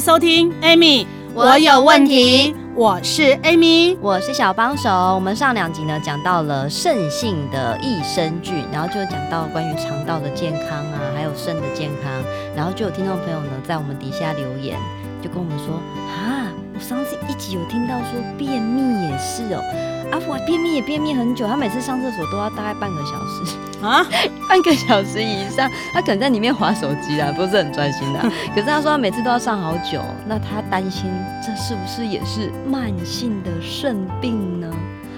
迎收听 Amy，我有问题。我是 Amy，我是小帮手。我们上两集呢讲到了肾性的益生菌，然后就讲到关于肠道的健康啊，还有肾的健康。然后就有听众朋友呢在我们底下留言，就跟我们说啊，我上次一集有听到说便秘也是哦。阿福便秘也便秘很久，他每次上厕所都要大概半个小时啊，半个小时以上，他可能在里面划手机啊，不是很专心的。可是他说他每次都要上好久，那他担心这是不是也是慢性的肾病呢？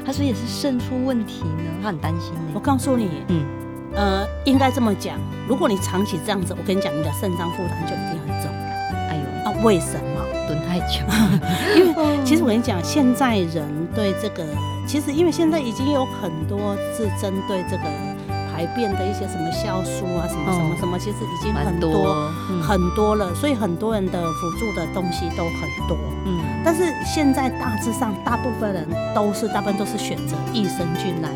他说也是肾出问题呢，他很担心呢。我告诉你，嗯，呃，应该这么讲，如果你长期这样子，我跟你讲，你的肾脏负担就一定很重。为什么？蹲太久？因为其实我跟你讲，现在人对这个。其实，因为现在已经有很多是针对这个排便的一些什么酵素啊，什么什么什么，其实已经很多，很多了。所以很多人的辅助的东西都很多。嗯。但是现在大致上，大部分人都是大部分都是选择益生菌来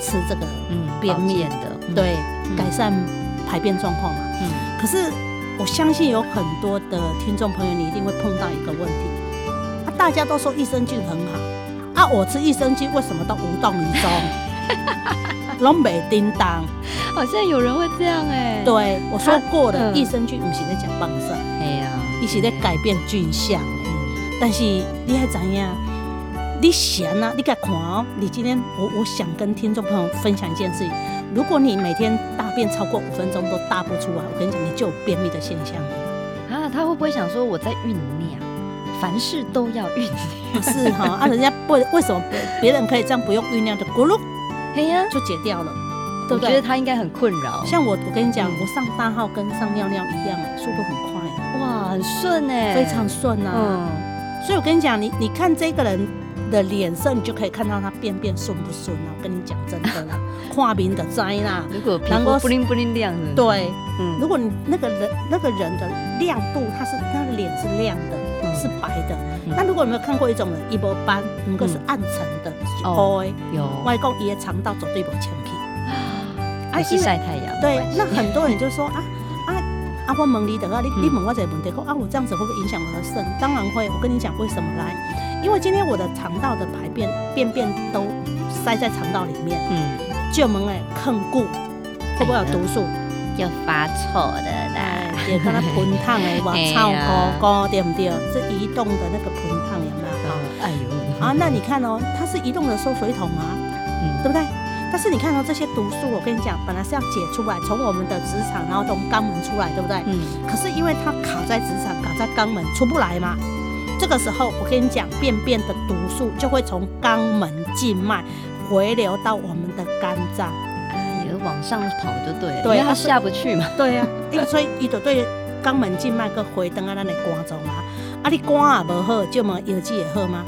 吃这个嗯便便的，嗯、对、嗯，改善排便状况嘛。嗯。可是我相信有很多的听众朋友，你一定会碰到一个问题，啊，大家都说益生菌很好。啊！我吃益生菌为什么都无动于衷？拢没叮当，好像有人会这样哎、欸。对，我说过的，益生菌不是在讲放射，哎呀，你是在改变菌相。但是你还怎样？你闲啊？你该看哦。你今天我我想跟听众朋友分享一件事情：如果你每天大便超过五分钟都大不出来，我跟你讲，你就有便秘的现象啊。他会不会想说我在酝酿？凡事都要酝酿，是哈 啊，人家不为什么别人可以这样不用酝酿的咕噜，嘿呀就解掉了，对不对？我觉得他应该很困扰。像我，我跟你讲，我上大号跟上尿尿一样，速度很快，哇，很顺哎，非常顺啊。嗯，所以我跟你讲，你你看这个人的脸色，你就可以看到他便便顺不顺啊。我跟你讲真的啦，跨名的灾啦，如果皮肤不灵不灵亮的，对，嗯，如果你那个人那个人的亮度，他是他的脸是亮的。是白的，那、嗯、如果有没有看过一种人，一波斑，一个是暗沉的，哦，有外公爷肠道走对不前皮，还是晒太阳？对，那很多人就说啊啊啊，我问你的啊，你你问我这个问题，说啊，我这样子会不会影响我的肾？当然会，我跟你讲为什么来，因为今天我的肠道的排便便便都塞在肠道里面，嗯，就门哎，坑固会不会有毒素？就发臭的啦。也看它盆烫哎，哇，超高高，对不对？是移动的那个盆烫有没有？哎呦，啊，那你看哦，它是移动的收水桶啊，嗯，对不对？但是你看到这些毒素，我跟你讲，本来是要解出来，从我们的直肠，然后从肛门出来，对不对？嗯。可是因为它卡在直肠，卡在肛门，出不来嘛。这个时候，我跟你讲，便便的毒素就会从肛门静脉回流到我们的肝脏。往上跑就对了，对，因为它下不去嘛。对呀、啊，因为所以伊就对肛门静脉个回灯啊，咱的肝脏啊，啊你肝也无好，就问药剂也好吗？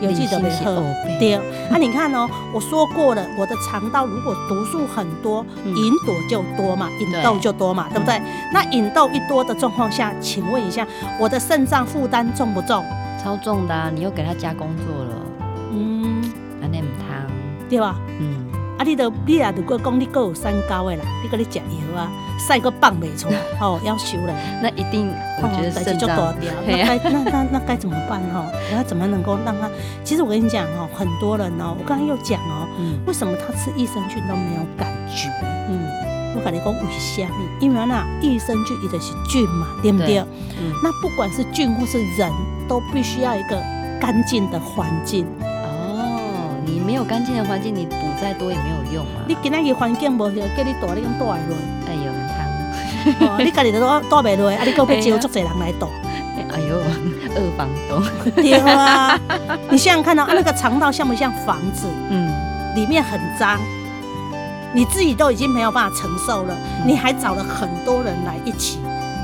没有，药剂都没喝。对，啊你看哦，我说过了，我的肠道如果毒素很多，隐、嗯、朵就多嘛，引豆就多嘛，对，不对？嗯、那引豆一多的状况下，请问一下，我的肾脏负担重不重？超重的、啊，你又给他加工作了。嗯，那那唔通，对吧？嗯。啊，你都你啊，如果讲你够有三高的啦，你搁你食药啊，晒个棒没出来，哦，要修了，那一定我觉得肾脏大掉，那该那那那该怎么办哈？然后怎么能够让他？其实我跟你讲哦，很多人哦，我刚刚又讲哦，为什么他吃益生菌都没有感觉？嗯，我跟你讲为什么？因为那益生菌一定是菌嘛，对不对？嗯，那不管是菌或是人都必须要一个干净的环境。哦你没有干净的环境，你补再多也没有用啊！你今仔日环境无好，叫你大，你用大来落？哎呦，你家己都大大袂落，啊！你够要招足侪人来躲？哎呦，二房东。对啊！你想想看到啊，那个肠道像不像房子？嗯，里面很脏，你自己都已经没有办法承受了，你还找了很多人来一起，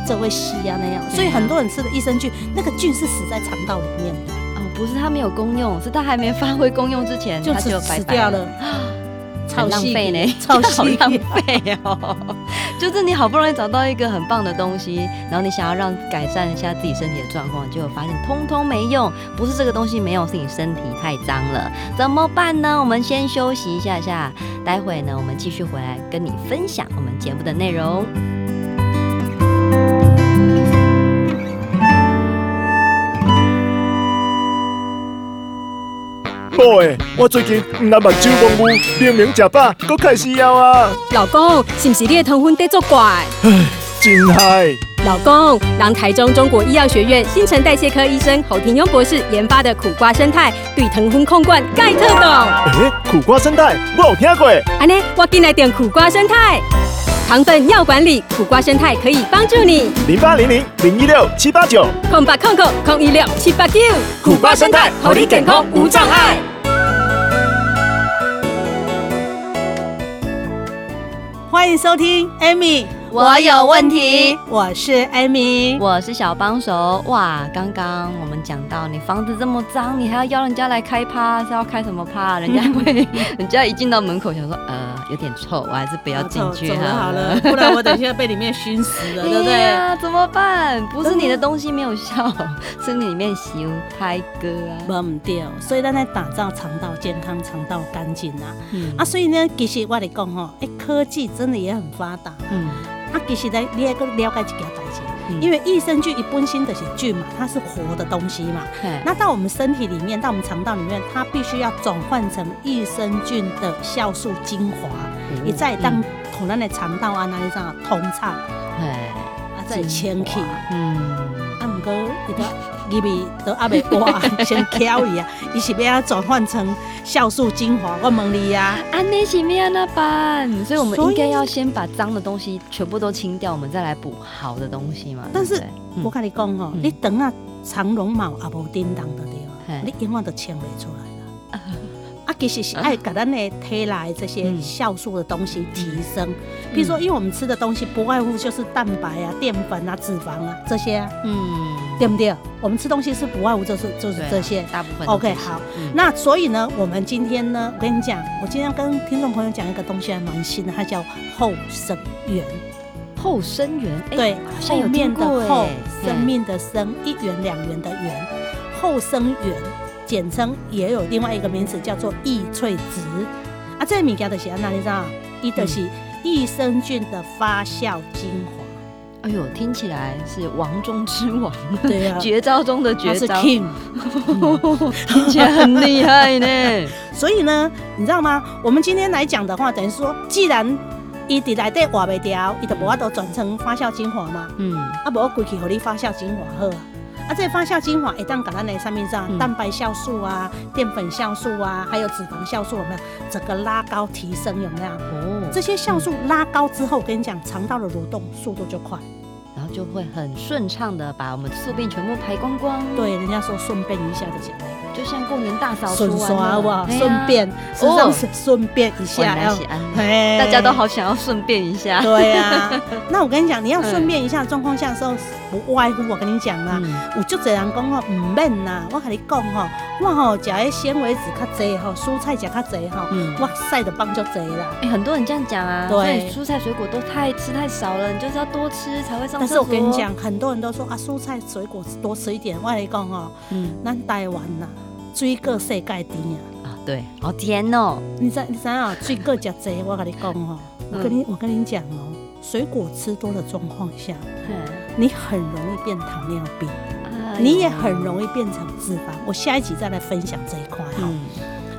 这会吸啊那样，所以很多人吃的益生菌，那个菌是死在肠道里面的。哦，不是它没有功用，是它还没发挥功用之前，它就死掉了。超浪费呢，超 浪费哦！就是你好不容易找到一个很棒的东西，然后你想要让改善一下自己身体的状况，结果发现通通没用。不是这个东西没用，是你身体太脏了，怎么办呢？我们先休息一下下，待会呢，我们继续回来跟你分享我们节目的内容。宝贝，我最近唔但目睭蒙雾，明明食饱，佫开始枵啊！老公，是不是你的糖分在作怪？唉，真害！老公，让台中中国医药学院新陈代谢科医生侯廷庸博士研发的苦瓜生态，对糖分控管盖特懂。诶，苦瓜生态我有听过。安尼，我进来点苦瓜生态，糖分要管理，苦瓜生态可以帮助你。零八零零零一六七八九空八空空空一六七八九，苦瓜胜肽，让你健康无障碍。欢迎收听，Amy。我有问题，我是 Amy，我是小帮手。哇，刚刚我们讲到你房子这么脏，你还要邀人家来开趴，是要开什么趴？人家会，人家一进到门口想说，呃，有点臭，我还是不要进去好了，好了，不然我等一下被里面熏死了，对不对？呀，怎么办？不是你的东西没有效，是你里面修胎哥啊，忘不掉。所以咱在打造肠道健康、肠道干净啊。嗯啊，所以呢，其实我来讲哈，哎，科技真的也很发达。嗯。啊，其实呢，你要个了解一件代志，因为益生菌一般性的是菌嘛，它是活的东西嘛。那到我们身体里面，到我们肠道里面，它必须要转换成益生菌的酵素精华，你再当可能的肠道啊，那里上通畅，啊，再清气。嗯，过你个入面都阿未哇，先挑一下，伊是要转换成。酵素精华，我问你呀，安尼是咩那办？所以我们应该要先把脏的东西全部都清掉，我们再来补好的东西嘛。但是我跟你讲哦，你等下长绒毛也无叮当的对，你永远都清不出来了。啊，其实是爱给咱的体内这些酵素的东西提升。比如说，因为我们吃的东西不外乎就是蛋白啊、淀粉啊、脂肪啊这些啊，嗯。对不对？我们吃东西是不外乎就是就是这些，大部分。OK，好。嗯、那所以呢，我们今天呢，我跟你讲，我今天跟听众朋友讲一个东西还蛮新的，它叫后生元。后生元，对，后面的后，生命的生，一元两元的元，后生元，简称也有另外一个名词叫做益萃质。啊，这个物件的是哪里上？一的是益生菌的发酵精华。哎呦，听起来是王中之王，对啊，绝招中的绝招，听起来很厉害呢。所以呢，你知道吗？我们今天来讲的话，等于说，既然伊底来对瓦袂掉，伊就无法度转成发酵精华嘛。嗯，啊，无规去互你发酵精华好啊。啊，这发酵精华一旦搞到那上面上、嗯、蛋白酵素啊、淀粉酵素啊，还有脂肪酵素有没有？整个拉高提升有没有？哦，这些酵素拉高之后，我跟你讲，肠道的蠕动速度就快。然后就会很顺畅的把我们宿便全部排光光。对，人家说顺便一下的讲，就像过年大扫除完？顺便，哦，顺便一下，大家都好想要顺便一下。对呀，那我跟你讲，你要顺便一下状况下的时候，不外乎我跟你讲啦，我就这样讲哈，唔免呐，我跟你讲哈，我吼食的纤维质较侪吼，蔬菜食较侪哈，哇塞的棒就侪啦。哎，很多人这样讲啊，对，蔬菜水果都太吃太少了，你就是要多吃才会上。但是我跟你讲，很多人都说啊，蔬菜水果多吃一点。我来讲哈，嗯，咱台湾呐，水果世界第一啊，对，好甜哦。你知你知啊，水果加侪，我跟你讲哦，我跟你我跟你讲哦，水果吃多的状况下，你很容易变糖尿病，你也很容易变成脂肪。我下一集再来分享这一块哈。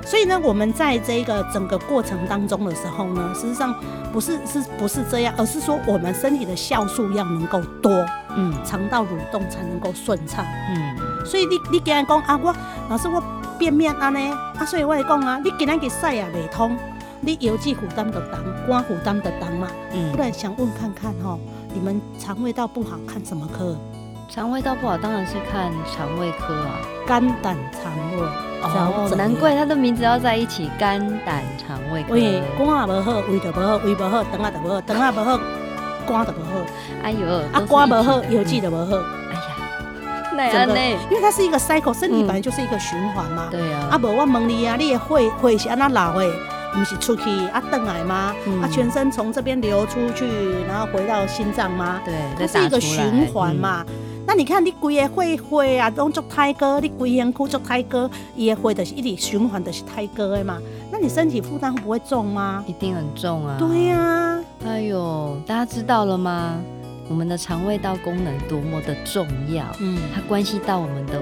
所以呢，我们在这个整个过程当中的时候呢，事实际上不是是不是这样，而是说我们身体的酵素要能够多，嗯，肠道蠕动才能够顺畅，嗯。所以你你既然讲啊，我老师我便秘安尼，啊，所以我来讲啊，你今天给晒也未通，你油脂负担得重，肝负担得重嘛，嗯。不然想问看看吼，你们肠胃道不好看什么科？肠胃道不好当然是看肠胃科啊，肝胆肠胃。哦，难怪他的名字要在一起，肝胆肠胃科。胃肝也无好，胃就无好，胃无好，肠也就不好，肠也无好，肝都不好，哎呦，啊肝无好，药剂都不好。真的？因为它是一个 cycle，身体本来就是一个循环嘛。对啊。啊，无我问你啊，你的血血是安那流的？不是出去啊，转来吗？嗯、啊，全身从这边流出去，然后回到心脏吗？对，它是一个循环嘛。嗯、那你看你规个血血啊，拢做胎哥，你规身躯做胎哥，伊的血就是一直循环，就是胎哥的嘛。那你身体负担会不会重吗？一定很重啊。对呀、啊。哎呦，大家知道了吗？我们的肠胃道功能多么的重要，嗯，它关系到我们的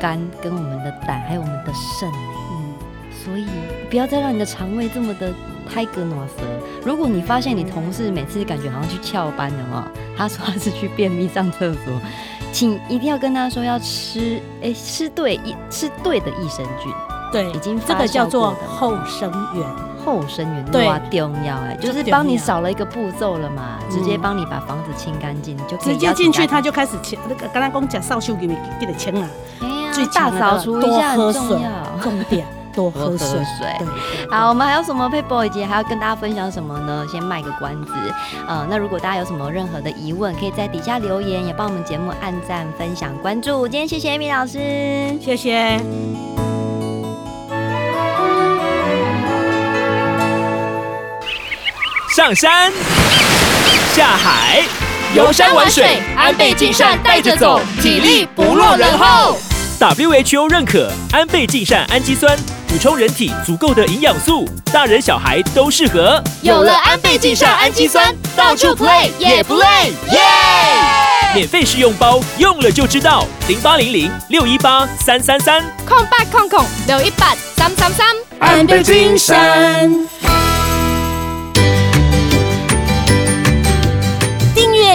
肝、跟我们的胆，还有我们的肾。嗯所以不要再让你的肠胃这么的胎格暖舌。如果你发现你同事每次感觉好像去翘班的话，他说他是去便秘上厕所，请一定要跟他说要吃，哎、欸，吃对益吃对的益生菌。对，已经这个叫做后生元，后生元对。重要哎，就是帮你少了一个步骤了嘛，直接帮你把房子清干净，就直接进去，他就开始清那个刚刚讲讲扫帚给你给你清了，哎呀，最大扫除一下很重要，重点。多喝水，对，好，我们还有什么撇步以及还要跟大家分享什么呢？先卖个关子，呃，那如果大家有什么任何的疑问，可以在底下留言，也帮我们节目按赞、分享、关注。今天谢谢 Amy 老师，谢谢。上山下海，游山玩水，安倍晋善带着走，体力不落人后。WHO 认可安倍晋善氨基酸，补充人体足够的营养素，大人小孩都适合。有了安倍晋善氨基酸，到处 play 也不累，耶！免费试用包，用了就知道。零八零零六一八三三三，空八空空六一八三三三，安倍晋善。